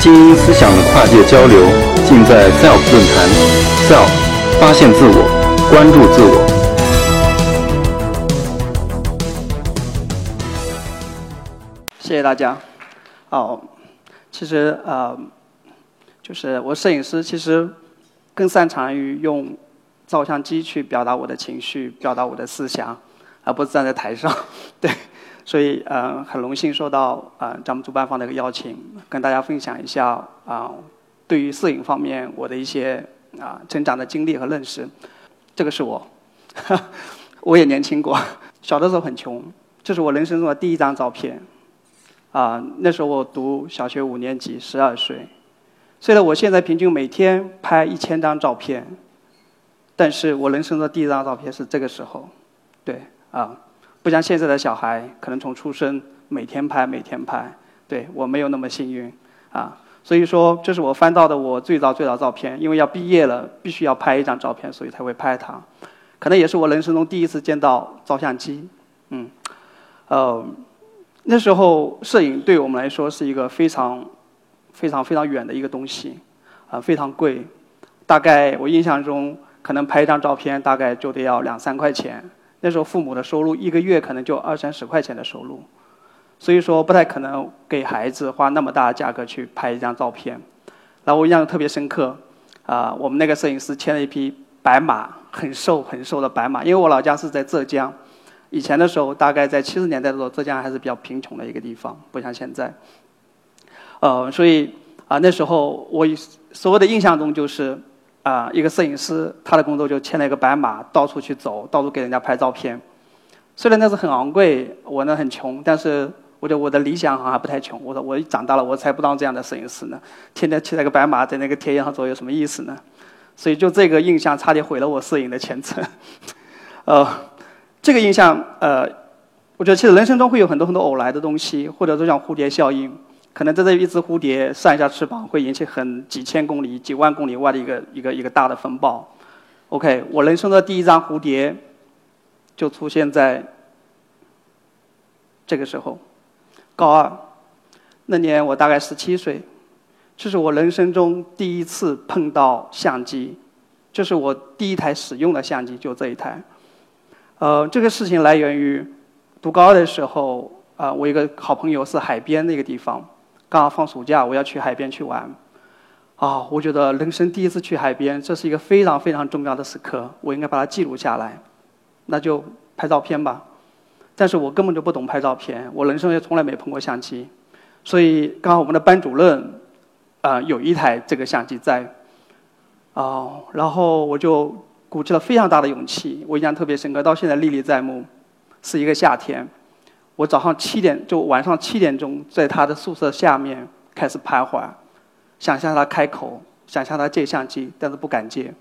精英思想的跨界交流，尽在 SELF 论坛。SELF，发现自我，关注自我。谢谢大家。哦，其实呃，就是我摄影师，其实更擅长于用照相机去表达我的情绪，表达我的思想，而不是站在台上。对。所以，嗯，很荣幸受到啊咱们主办方的一个邀请，跟大家分享一下啊，对于摄影方面我的一些啊成长的经历和认识。这个是我，我也年轻过，小的时候很穷，这是我人生中的第一张照片。啊，那时候我读小学五年级，十二岁。虽然我现在平均每天拍一千张照片，但是我人生的第一张照片是这个时候，对，啊。不像现在的小孩，可能从出生每天拍每天拍，对我没有那么幸运啊。所以说，这是我翻到的我最早最早照片，因为要毕业了，必须要拍一张照片，所以才会拍它。可能也是我人生中第一次见到照相机，嗯，呃，那时候摄影对我们来说是一个非常非常非常远的一个东西，啊，非常贵，大概我印象中，可能拍一张照片大概就得要两三块钱。那时候父母的收入一个月可能就二三十块钱的收入，所以说不太可能给孩子花那么大的价格去拍一张照片。然后我印象特别深刻，啊，我们那个摄影师牵了一匹白马，很瘦很瘦的白马。因为我老家是在浙江，以前的时候大概在七十年代的时候，浙江还是比较贫穷的一个地方，不像现在。呃，所以啊那时候我所有的印象中就是。啊，一个摄影师，他的工作就牵了一个白马，到处去走，到处给人家拍照片。虽然那是很昂贵，我呢很穷，但是我觉得我的理想好像还不太穷。我说我长大了，我才不当这样的摄影师呢。天天骑着个白马在那个田野上走，有什么意思呢？所以就这个印象，差点毁了我摄影的前程。呃，这个印象，呃，我觉得其实人生中会有很多很多偶来的东西，或者说像蝴蝶效应。可能在这一只蝴蝶扇一下翅膀，会引起很几千公里、几万公里外的一个一个一个大的风暴。OK，我人生的第一张蝴蝶就出现在这个时候，高二那年我大概十七岁，这是我人生中第一次碰到相机，这是我第一台使用的相机，就这一台。呃，这个事情来源于读高二的时候，啊，我一个好朋友是海边那个地方。刚好放暑假，我要去海边去玩，啊，我觉得人生第一次去海边，这是一个非常非常重要的时刻，我应该把它记录下来，那就拍照片吧。但是我根本就不懂拍照片，我人生也从来没碰过相机，所以刚好我们的班主任，啊，有一台这个相机在，哦，然后我就鼓起了非常大的勇气，我印象特别深刻，到现在历历在目，是一个夏天。我早上七点，就晚上七点钟，在他的宿舍下面开始徘徊，想向他开口，想向他借相机，但是不敢借，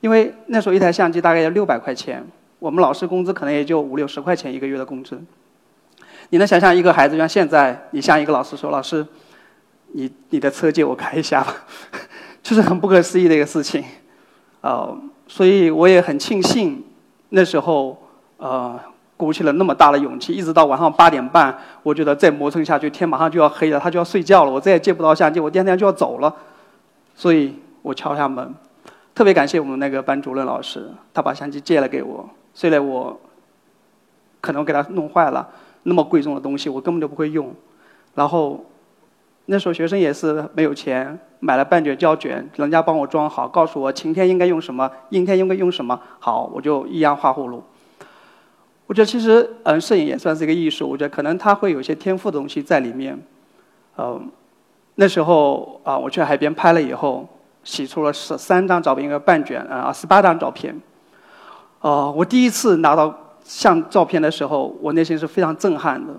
因为那时候一台相机大概要六百块钱，我们老师工资可能也就五六十块钱一个月的工资。你能想象一个孩子像现在，你向一个老师说：“老师，你你的车借我开一下吧。”这是很不可思议的一个事情，呃，所以我也很庆幸那时候，呃。鼓起了那么大的勇气，一直到晚上八点半，我觉得再磨蹭下去，天马上就要黑了，他就要睡觉了，我再也借不到相机，我第二天就要走了，所以我敲下门，特别感谢我们那个班主任老师，他把相机借了给我，虽然我可能给他弄坏了，那么贵重的东西我根本就不会用，然后那时候学生也是没有钱，买了半卷胶卷，人家帮我装好，告诉我晴天应该用什么，阴天应该用什么，好，我就一样画葫芦。我觉得其实，嗯，摄影也算是一个艺术。我觉得可能它会有一些天赋的东西在里面。嗯，那时候啊，我去海边拍了以后，洗出了十三张照片，一个半卷啊，十八张照片。哦，我第一次拿到相照片的时候，我内心是非常震撼的。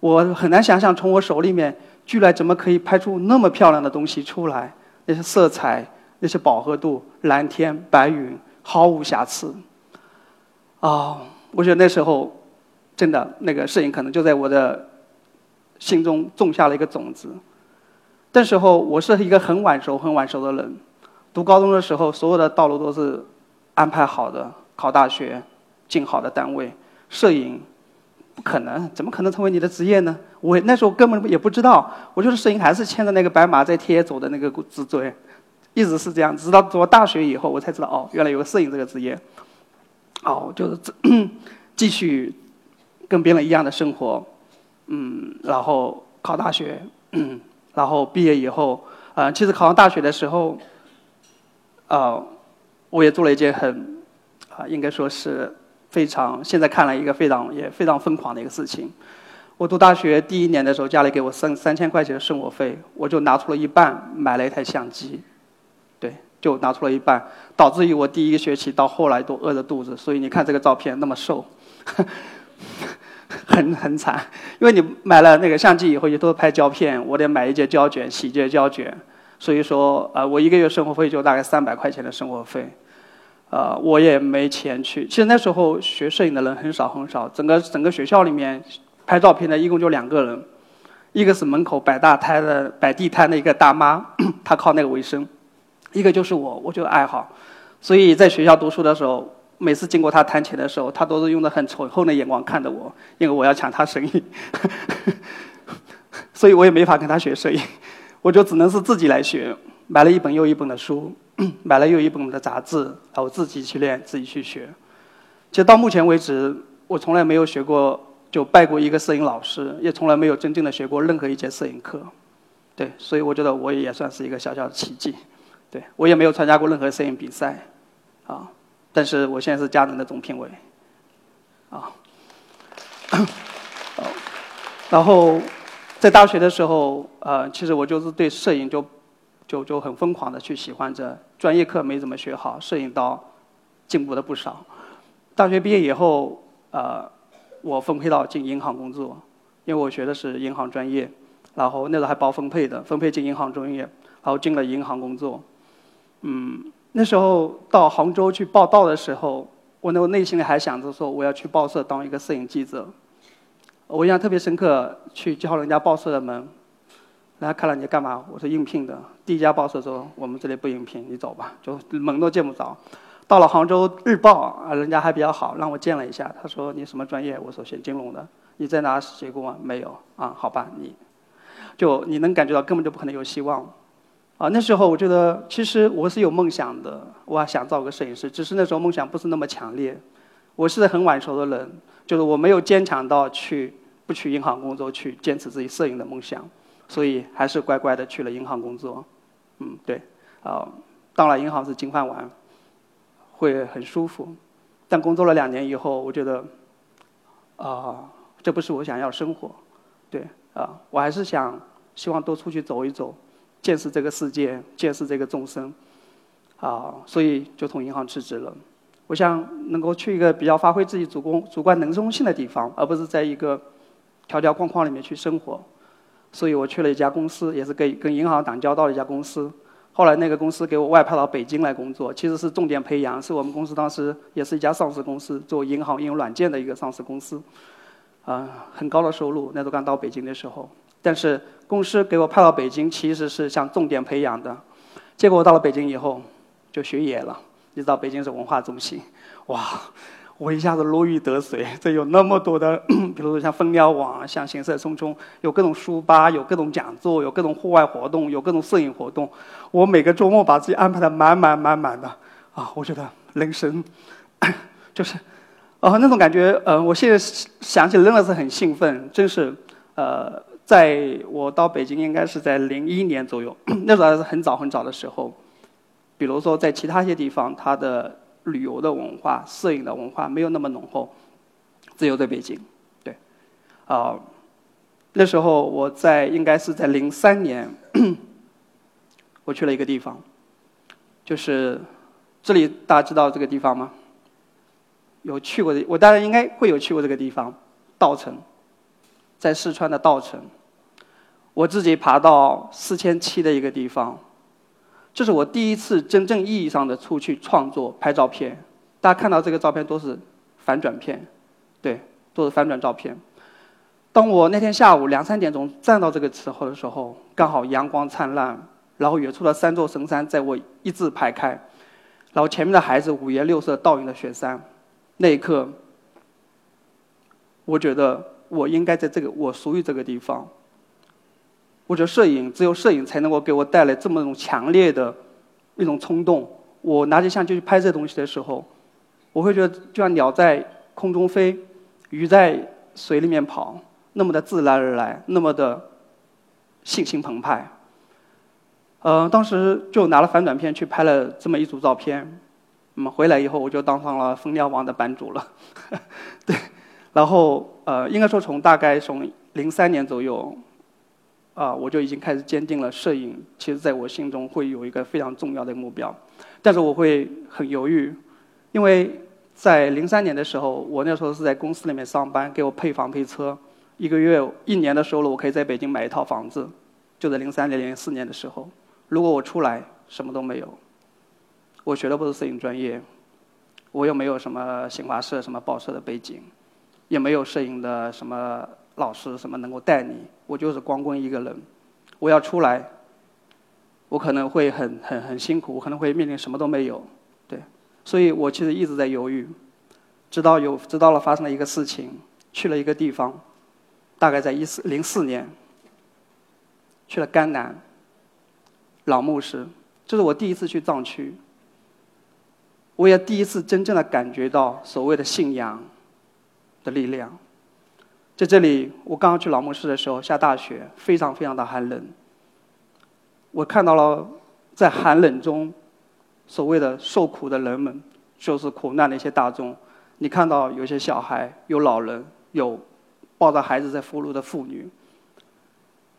我很难想象，从我手里面居然怎么可以拍出那么漂亮的东西出来？那些色彩，那些饱和度，蓝天白云，毫无瑕疵。啊。我觉得那时候，真的那个摄影可能就在我的心中种下了一个种子。那时候我是一个很晚熟、很晚熟的人。读高中的时候，所有的道路都是安排好的，考大学，进好的单位。摄影不可能，怎么可能成为你的职业呢？我那时候根本也不知道，我就是摄影还是牵着那个白马在天涯走的那个自尊，一直是这样。直到读大学以后，我才知道哦，原来有个摄影这个职业。哦，就是 继续跟别人一样的生活，嗯，然后考大学，然后毕业以后，呃，其实考上大学的时候，呃，我也做了一件很，啊，应该说是非常现在看来一个非常也非常疯狂的一个事情。我读大学第一年的时候，家里给我三三千块钱的生活费，我就拿出了一半买了一台相机。就拿出了一半，导致于我第一个学期到后来都饿着肚子。所以你看这个照片那么瘦，很很惨。因为你买了那个相机以后，也都拍胶片，我得买一节胶卷，洗一节胶卷。所以说，呃，我一个月生活费就大概三百块钱的生活费，呃，我也没钱去。其实那时候学摄影的人很少很少，整个整个学校里面拍照片的一共就两个人，一个是门口摆大摊的摆地摊的一个大妈，她靠那个为生。一个就是我，我就爱好，所以在学校读书的时候，每次经过他摊前的时候，他都是用的很仇恨的眼光看着我，因为我要抢他生意，所以我也没法跟他学摄影，我就只能是自己来学，买了一本又一本的书，买了又一本的杂志，然后自己去练，自己去学。其实到目前为止，我从来没有学过，就拜过一个摄影老师，也从来没有真正的学过任何一节摄影课，对，所以我觉得我也算是一个小小的奇迹。对我也没有参加过任何摄影比赛，啊，但是我现在是佳能的总评委，啊，然后在大学的时候，呃，其实我就是对摄影就就就很疯狂的去喜欢着，专业课没怎么学好，摄影刀进步了不少。大学毕业以后，呃，我分配到进银行工作，因为我学的是银行专业，然后那时候还包分配的，分配进银行专业，然后进了银行工作。嗯，那时候到杭州去报道的时候，我那我内心里还想着说，我要去报社当一个摄影记者。我印象特别深刻，去敲人家报社的门，人家看了你干嘛？我说应聘的。第一家报社说我们这里不应聘，你走吧，就门都见不着。到了杭州日报啊，人家还比较好，让我见了一下。他说你什么专业？我说学金融的。你在哪写过吗？没有啊？好吧，你就你能感觉到根本就不可能有希望。啊，那时候我觉得其实我是有梦想的，我想造个摄影师，只是那时候梦想不是那么强烈。我是很晚熟的人，就是我没有坚强到去不去银行工作，去坚持自己摄影的梦想，所以还是乖乖的去了银行工作。嗯，对，啊，到了银行是金饭碗，会很舒服，但工作了两年以后，我觉得，啊，这不是我想要生活，对，啊，我还是想希望多出去走一走。见识这个世界，见识这个众生，啊，所以就从银行辞职了。我想能够去一个比较发挥自己主观主观能动性的地方，而不是在一个条条框框里面去生活。所以我去了一家公司，也是跟跟银行打交道的一家公司。后来那个公司给我外派到北京来工作，其实是重点培养，是我们公司当时也是一家上市公司，做银行应用软件的一个上市公司，啊，很高的收入。那时候刚到北京的时候。但是公司给我派到北京，其实是想重点培养的。结果我到了北京以后，就学野了。你知道北京是文化中心，哇！我一下子如鱼得水。这有那么多的，比如说像蜂鸟网，像行色匆匆，有各种书吧，有各种讲座，有各种户外活动，有各种摄影活动。我每个周末把自己安排的满满满满的。啊，我觉得人生 就是，啊，那种感觉，呃，我现在想起来真的是很兴奋，真是，呃。在我到北京应该是在零一年左右，那时候还是很早很早的时候。比如说在其他一些地方，它的旅游的文化、摄影的文化没有那么浓厚，只有在北京。对，啊，那时候我在应该是在零三年，我去了一个地方，就是这里大家知道这个地方吗？有去过的，我当然应该会有去过这个地方，稻城，在四川的稻城。我自己爬到四千七的一个地方，这是我第一次真正意义上的出去创作拍照片。大家看到这个照片都是反转片，对，都是反转照片。当我那天下午两三点钟站到这个时候的时候，刚好阳光灿烂，然后远处的三座神山在我一字排开，然后前面的孩子五颜六色倒映的雪山，那一刻，我觉得我应该在这个，我属于这个地方。我觉得摄影只有摄影才能够给我带来这么种强烈的一种冲动。我拿起相机去拍这东西的时候，我会觉得就像鸟在空中飞，鱼在水里面跑，那么的自然而然，那么的信心澎湃。呃，当时就拿了反转片去拍了这么一组照片，那么回来以后我就当上了蜂鸟网的版主了。对，然后呃，应该说从大概从零三年左右。啊，我就已经开始坚定了摄影，其实在我心中会有一个非常重要的目标，但是我会很犹豫，因为在零三年的时候，我那时候是在公司里面上班，给我配房配车，一个月一年的收入，我可以在北京买一套房子，就在零三年零四年的时候，如果我出来什么都没有，我学的不是摄影专业，我又没有什么新华社什么报社的背景，也没有摄影的什么。老师什么能够带你？我就是光棍一个人，我要出来，我可能会很很很辛苦，我可能会面临什么都没有，对，所以我其实一直在犹豫，直到有知道了发生了一个事情，去了一个地方，大概在一四零四年，去了甘南，老牧师，这是我第一次去藏区，我也第一次真正的感觉到所谓的信仰的力量。在这里，我刚刚去老牧师的时候，下大雪，非常非常的寒冷。我看到了在寒冷中，所谓的受苦的人们，就是苦难的一些大众。你看到有些小孩，有老人，有抱着孩子在俘虏的妇女。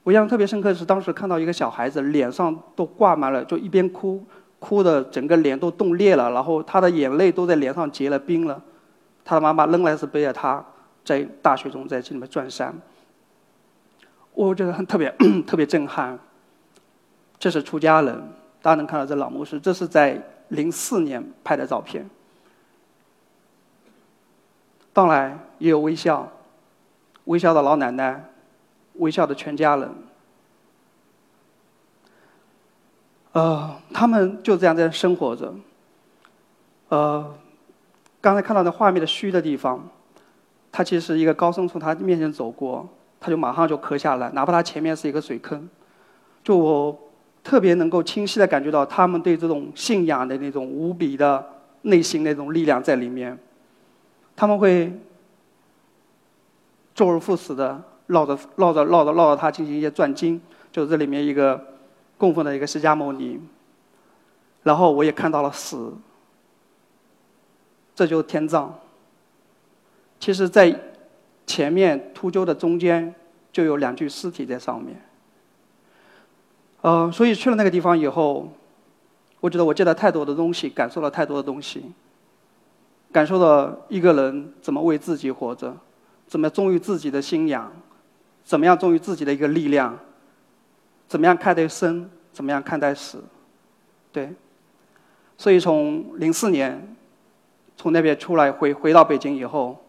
我印象特别深刻的是，当时看到一个小孩子脸上都挂满了，就一边哭，哭的整个脸都冻裂了，然后他的眼泪都在脸上结了冰了。他的妈妈仍然是背着他。在大学中，在这里面转山，我觉得很特别，特别震撼。这是出家人，大家能看到这老牧师，这是在零四年拍的照片。当然也有微笑，微笑的老奶奶，微笑的全家人。呃，他们就这样在生活着。呃，刚才看到那画面的虚的地方。他其实一个高僧从他面前走过，他就马上就磕下来，哪怕他前面是一个水坑，就我特别能够清晰的感觉到他们对这种信仰的那种无比的内心那种力量在里面，他们会周而复始的绕着绕着绕着绕着他进行一些转经，就是这里面一个供奉的一个释迦牟尼，然后我也看到了死，这就是天葬。其实，在前面秃鹫的中间就有两具尸体在上面。呃，所以去了那个地方以后，我觉得我见了太多的东西，感受了太多的东西，感受了一个人怎么为自己活着，怎么忠于自己的信仰，怎么样忠于自己的一个力量，怎么样看待生，怎么样看待死，对。所以从零四年从那边出来回回到北京以后。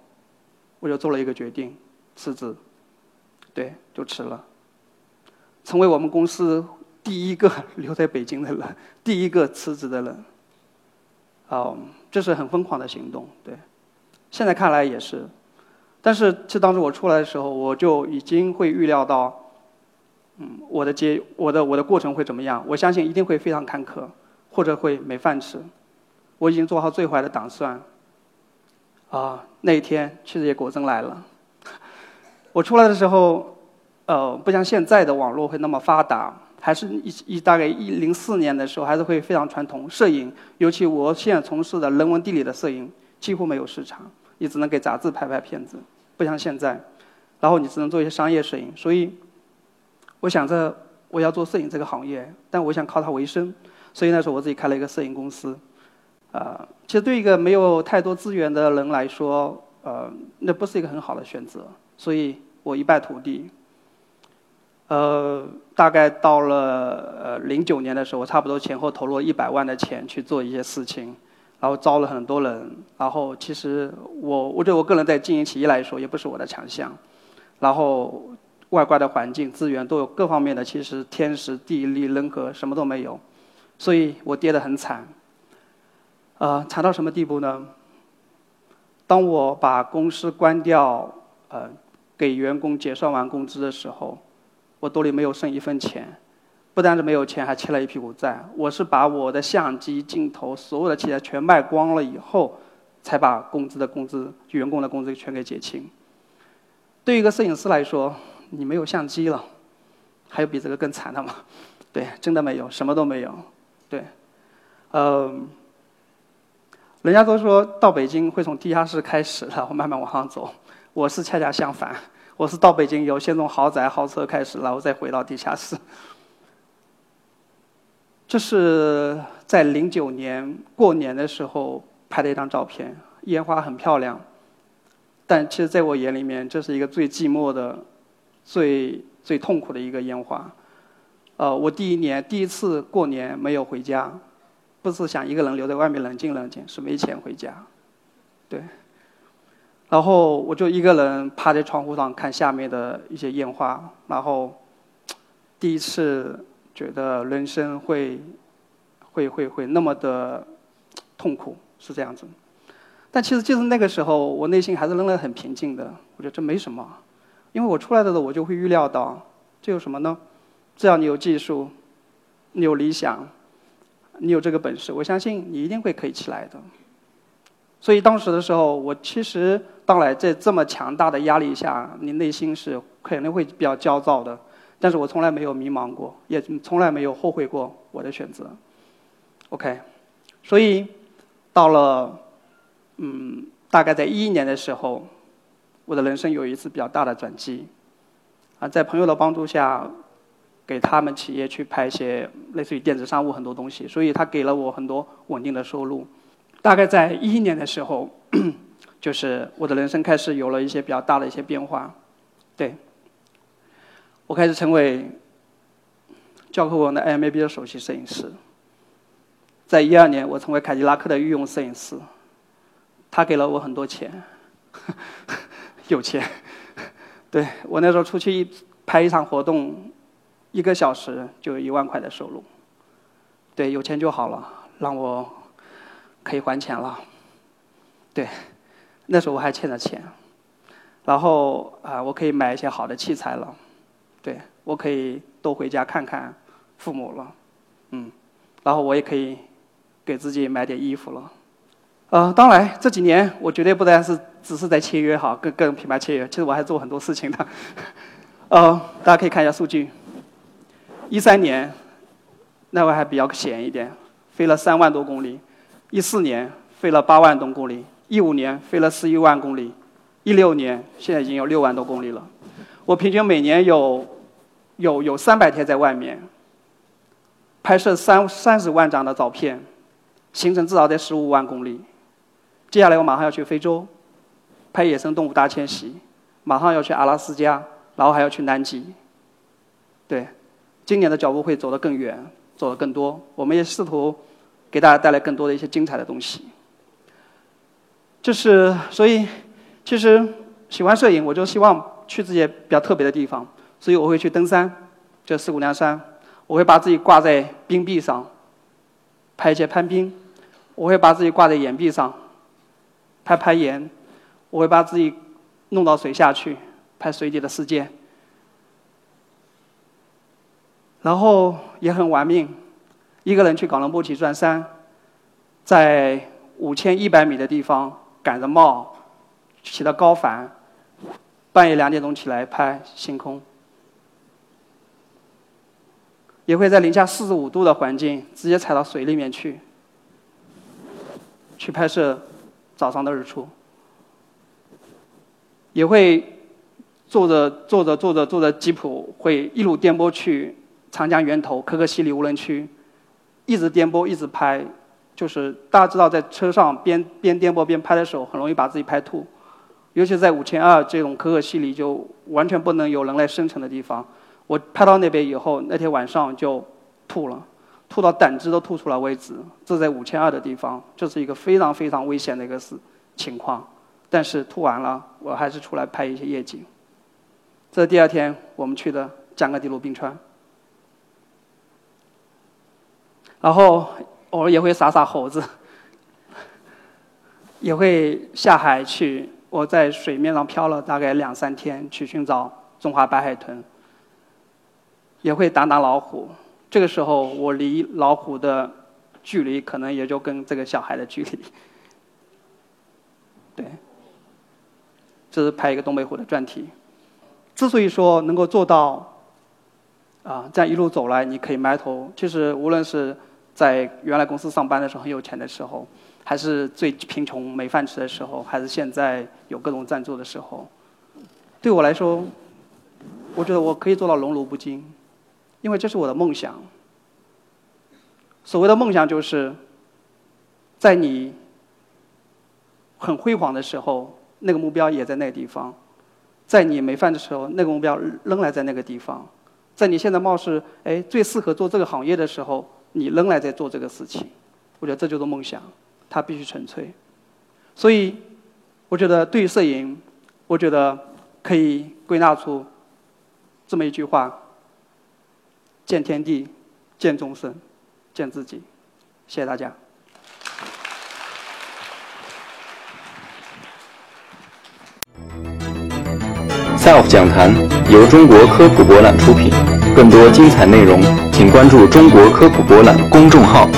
我就做了一个决定，辞职，对，就辞了，成为我们公司第一个 留在北京的人，第一个辞职的人。哦，这是很疯狂的行动，对。现在看来也是，但是其实当时我出来的时候，我就已经会预料到，嗯，我的结，我的我的过程会怎么样？我相信一定会非常坎坷，或者会没饭吃。我已经做好最坏的打算。啊，那一天其实也果真来了。我出来的时候，呃，不像现在的网络会那么发达，还是一一大概一零四年的时候，还是会非常传统。摄影，尤其我现在从事的人文地理的摄影，几乎没有市场，你只能给杂志拍拍片子，不像现在。然后你只能做一些商业摄影，所以我想着我要做摄影这个行业，但我想靠它为生，所以那时候我自己开了一个摄影公司。啊，其实对一个没有太多资源的人来说，呃，那不是一个很好的选择，所以我一败涂地。呃，大概到了呃零九年的时候，我差不多前后投入了一百万的钱去做一些事情，然后招了很多人，然后其实我我对我个人在经营企业来说也不是我的强项，然后外观的环境资源都有各方面的，其实天时地利人和什么都没有，所以我跌得很惨。呃，惨到什么地步呢？当我把公司关掉，呃，给员工结算完工资的时候，我兜里没有剩一分钱，不单是没有钱，还欠了一屁股债。我是把我的相机、镜头、所有的器材全卖光了以后，才把工资的工资、员工的工资全给结清。对于一个摄影师来说，你没有相机了，还有比这个更惨的吗？对，真的没有，什么都没有。对，嗯。人家都说到北京会从地下室开始，然后慢慢往上走。我是恰恰相反，我是到北京以后先从豪宅、豪车开始，然后再回到地下室。这是在零九年过年的时候拍的一张照片，烟花很漂亮。但其实在我眼里面，这是一个最寂寞的、最最痛苦的一个烟花。呃，我第一年第一次过年没有回家。不是想一个人留在外面冷静冷静，是没钱回家，对。然后我就一个人趴在窗户上看下面的一些烟花，然后第一次觉得人生会会会会那么的痛苦，是这样子。但其实就是那个时候，我内心还是仍然很平静的。我觉得这没什么，因为我出来的时候我就会预料到，这有什么呢？只要你有技术，你有理想。你有这个本事，我相信你一定会可以起来的。所以当时的时候，我其实当然在这么强大的压力下，你内心是肯定会比较焦躁的。但是我从来没有迷茫过，也从来没有后悔过我的选择。OK，所以到了嗯，大概在一一年的时候，我的人生有一次比较大的转机。啊，在朋友的帮助下。给他们企业去拍一些类似于电子商务很多东西，所以他给了我很多稳定的收入。大概在一一年的时候，就是我的人生开始有了一些比较大的一些变化。对，我开始成为教科文的 IMAB 的首席摄影师。在一二年，我成为凯迪拉克的御用摄影师，他给了我很多钱，有钱。对我那时候出去一拍一场活动。一个小时就有一万块的收入，对，有钱就好了，让我可以还钱了。对，那时候我还欠着钱，然后啊，我可以买一些好的器材了，对我可以多回家看看父母了，嗯，然后我也可以给自己买点衣服了。呃，当然这几年我绝对不单是只是在签约哈，跟跟品牌签约，其实我还做很多事情的。呃，大家可以看一下数据。一三年，那会还比较闲一点，飞了三万多公里；一四年飞了八万多公里；一五年飞了十一万公里；一六年现在已经有六万多公里了。我平均每年有有有三百天在外面拍摄三三十万张的照片，行程至少在十五万公里。接下来我马上要去非洲拍野生动物大迁徙，马上要去阿拉斯加，然后还要去南极，对。今年的脚步会走得更远，走得更多。我们也试图给大家带来更多的一些精彩的东西。就是所以，其实喜欢摄影，我就希望去这些比较特别的地方。所以我会去登山，就四姑娘山。我会把自己挂在冰壁上，拍一些攀冰。我会把自己挂在岩壁上，拍攀岩。我会把自己弄到水下去，拍水底的世界。然后也很玩命，一个人去冈仁波齐转山，在五千一百米的地方赶着帽，骑着高反，半夜两点钟起来拍星空。也会在零下四十五度的环境直接踩到水里面去，去拍摄早上的日出。也会坐着坐着坐着坐着吉普，会一路颠簸去。长江源头可可西里无人区，一直颠簸，一直拍，就是大家知道，在车上边边颠簸边拍的时候，很容易把自己拍吐，尤其在五千二这种可可西里就完全不能有人类生存的地方。我拍到那边以后，那天晚上就吐了，吐到胆汁都吐出来为止。这在五千二的地方，这是一个非常非常危险的一个事情况。但是吐完了，我还是出来拍一些夜景。这第二天我们去的江格迪鲁冰川。然后偶尔也会撒撒猴子，也会下海去我在水面上漂了大概两三天，去寻找中华白海豚，也会打打老虎。这个时候，我离老虎的距离可能也就跟这个小孩的距离。对，这是拍一个东北虎的专题。之所以说能够做到，啊，这样一路走来，你可以埋头，其实无论是在原来公司上班的时候很有钱的时候，还是最贫穷没饭吃的时候，还是现在有各种赞助的时候，对我来说，我觉得我可以做到荣辱不惊。因为这是我的梦想。所谓的梦想，就是在你很辉煌的时候，那个目标也在那个地方；在你没饭的时候，那个目标仍然在那个地方；在你现在貌似哎最适合做这个行业的时候，你仍然在做这个事情。我觉得这就是梦想，它必须纯粹。所以，我觉得对于摄影，我觉得可以归纳出这么一句话。见天地，见众生，见自己。谢谢大家。Self 讲坛由中国科普博览出品，更多精彩内容，请关注中国科普博览公众号。